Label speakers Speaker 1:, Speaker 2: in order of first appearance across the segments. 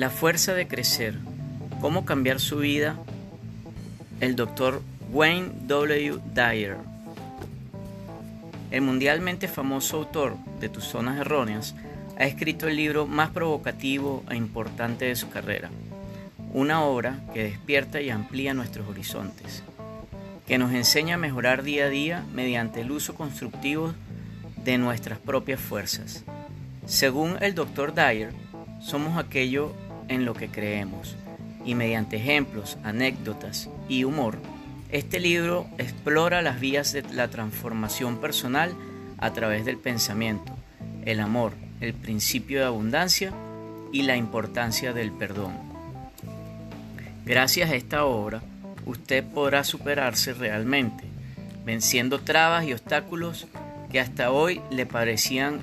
Speaker 1: La fuerza de crecer. ¿Cómo cambiar su vida? El doctor Wayne W. Dyer. El mundialmente famoso autor de Tus Zonas Erróneas ha escrito el libro más provocativo e importante de su carrera, una obra que despierta y amplía nuestros horizontes, que nos enseña a mejorar día a día mediante el uso constructivo de nuestras propias fuerzas. Según el Dr. Dyer, somos aquello en lo que creemos, y mediante ejemplos, anécdotas y humor, este libro explora las vías de la transformación personal a través del pensamiento, el amor, el principio de abundancia y la importancia del perdón. Gracias a esta obra, usted podrá superarse realmente, venciendo trabas y obstáculos que hasta hoy le parecían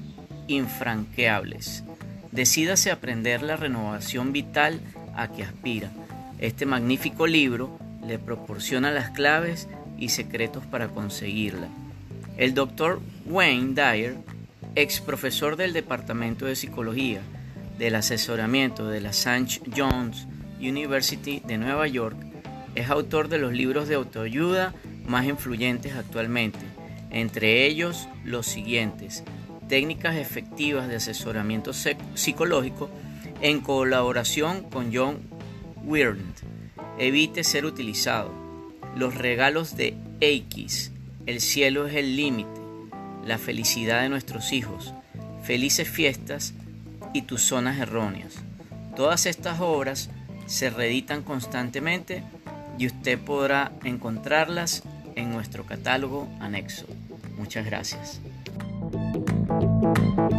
Speaker 1: infranqueables. Decídase aprender la renovación vital a que aspira. Este magnífico libro le proporciona las claves y secretos para conseguirla. El doctor Wayne Dyer ex profesor del Departamento de Psicología del asesoramiento de la St. John's University de Nueva York, es autor de los libros de autoayuda más influyentes actualmente, entre ellos los siguientes, Técnicas efectivas de asesoramiento psicológico en colaboración con John Weird. Evite ser utilizado. Los regalos de X. El cielo es el límite la felicidad de nuestros hijos, felices fiestas y tus zonas erróneas. Todas estas obras se reeditan constantemente y usted podrá encontrarlas en nuestro catálogo anexo. Muchas gracias. Thank you.